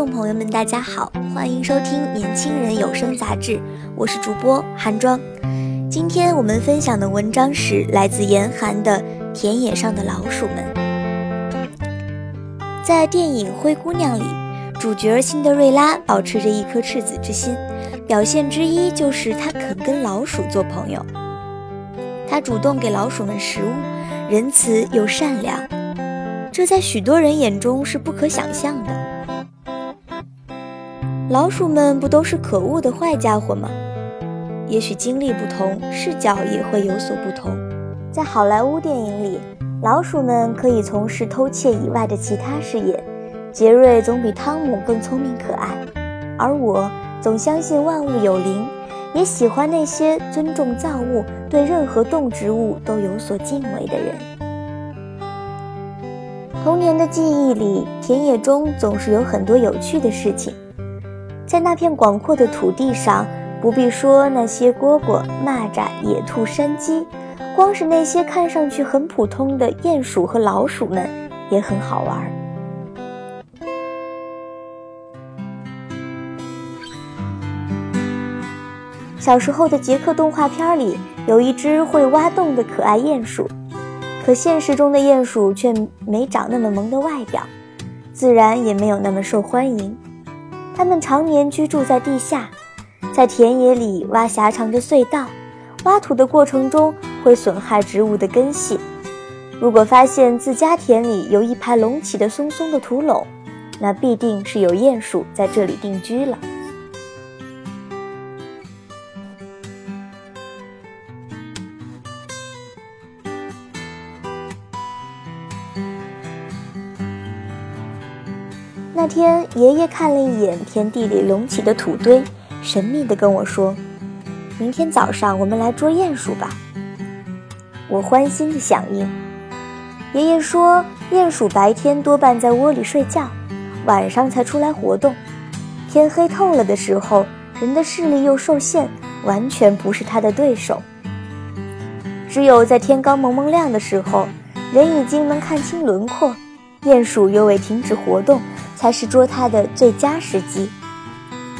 众朋友们，大家好，欢迎收听《年轻人有声杂志》，我是主播韩庄。今天我们分享的文章是来自严寒的《田野上的老鼠们》。在电影《灰姑娘》里，主角辛德瑞拉保持着一颗赤子之心，表现之一就是她肯跟老鼠做朋友。她主动给老鼠们食物，仁慈又善良，这在许多人眼中是不可想象的。老鼠们不都是可恶的坏家伙吗？也许经历不同，视角也会有所不同。在好莱坞电影里，老鼠们可以从事偷窃以外的其他事业。杰瑞总比汤姆更聪明可爱，而我总相信万物有灵，也喜欢那些尊重造物、对任何动植物都有所敬畏的人。童年的记忆里，田野中总是有很多有趣的事情。在那片广阔的土地上，不必说那些蝈蝈、蚂蚱、野兔、山鸡，光是那些看上去很普通的鼹鼠和老鼠们也很好玩。小时候的杰克动画片里有一只会挖洞的可爱鼹鼠，可现实中的鼹鼠却没长那么萌的外表，自然也没有那么受欢迎。它们常年居住在地下，在田野里挖狭长的隧道，挖土的过程中会损害植物的根系。如果发现自家田里有一排隆起的松松的土垄，那必定是有鼹鼠在这里定居了。那天，爷爷看了一眼田地里隆起的土堆，神秘地跟我说：“明天早上我们来捉鼹鼠吧。”我欢欣地响应。爷爷说：“鼹鼠白天多半在窝里睡觉，晚上才出来活动。天黑透了的时候，人的视力又受限，完全不是它的对手。只有在天刚蒙蒙亮的时候，人已经能看清轮廓，鼹鼠又未停止活动。”才是捉它的最佳时机。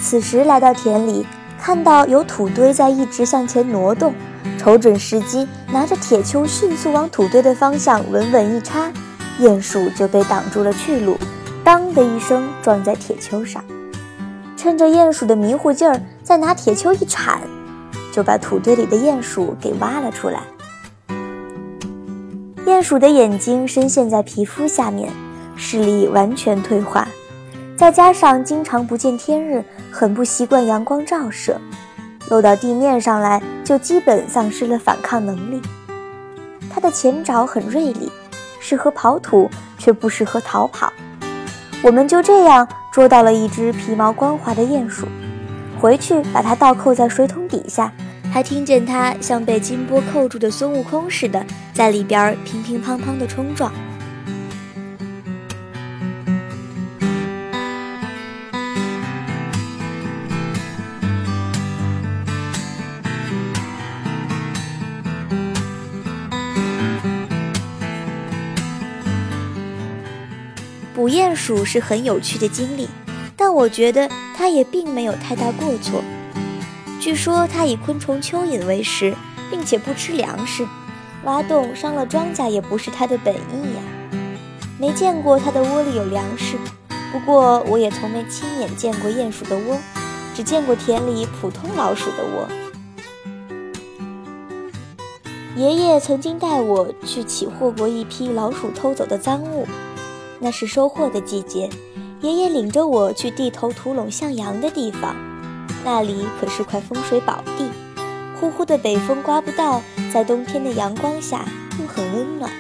此时来到田里，看到有土堆在一直向前挪动，瞅准时机，拿着铁锹迅速往土堆的方向稳稳一插，鼹鼠就被挡住了去路，当的一声撞在铁锹上。趁着鼹鼠的迷糊劲儿，再拿铁锹一铲，就把土堆里的鼹鼠给挖了出来。鼹鼠的眼睛深陷在皮肤下面。视力完全退化，再加上经常不见天日，很不习惯阳光照射，落到地面上来就基本丧失了反抗能力。它的前爪很锐利，适合刨土，却不适合逃跑。我们就这样捉到了一只皮毛光滑的鼹鼠，回去把它倒扣在水桶底下，还听见它像被金波扣住的孙悟空似的，在里边乒乒乓乓地冲撞。捕鼹鼠是很有趣的经历，但我觉得它也并没有太大过错。据说它以昆虫蚯蚓为食，并且不吃粮食，挖洞伤了庄稼也不是它的本意呀。没见过它的窝里有粮食，不过我也从没亲眼见过鼹鼠的窝，只见过田里普通老鼠的窝。爷爷曾经带我去起获过一批老鼠偷走的赃物。那是收获的季节，爷爷领着我去地头土垄向阳的地方，那里可是块风水宝地，呼呼的北风刮不到，在冬天的阳光下又很温暖。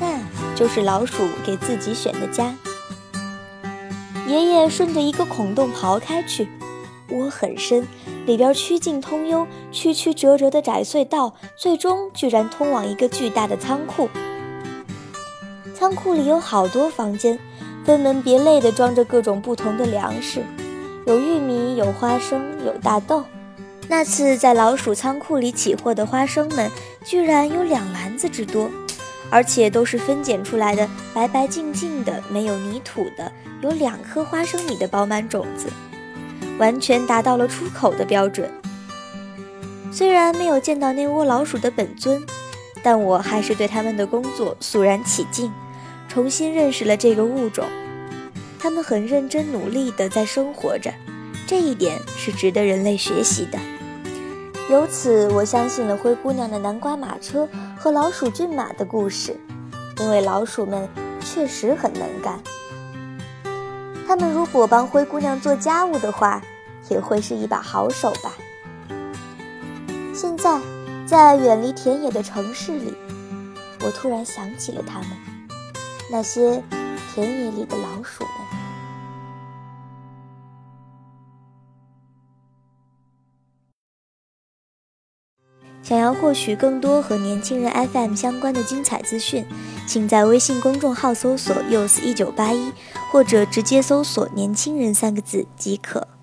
那就是老鼠给自己选的家。爷爷顺着一个孔洞刨开去，窝很深，里边曲径通幽，曲曲折折的窄隧道，最终居然通往一个巨大的仓库。仓库里有好多房间。分门别类地装着各种不同的粮食，有玉米，有花生，有大豆。那次在老鼠仓库里起货的花生们，居然有两篮子之多，而且都是分拣出来的，白白净净的，没有泥土的，有两颗花生米的饱满种子，完全达到了出口的标准。虽然没有见到那窝老鼠的本尊，但我还是对他们的工作肃然起敬。重新认识了这个物种，他们很认真努力地在生活着，这一点是值得人类学习的。由此，我相信了灰姑娘的南瓜马车和老鼠骏马的故事，因为老鼠们确实很能干。他们如果帮灰姑娘做家务的话，也会是一把好手吧。现在，在远离田野的城市里，我突然想起了他们。那些田野里的老鼠们。想要获取更多和年轻人 FM 相关的精彩资讯，请在微信公众号搜索 “use 一九八一”，或者直接搜索“年轻人”三个字即可。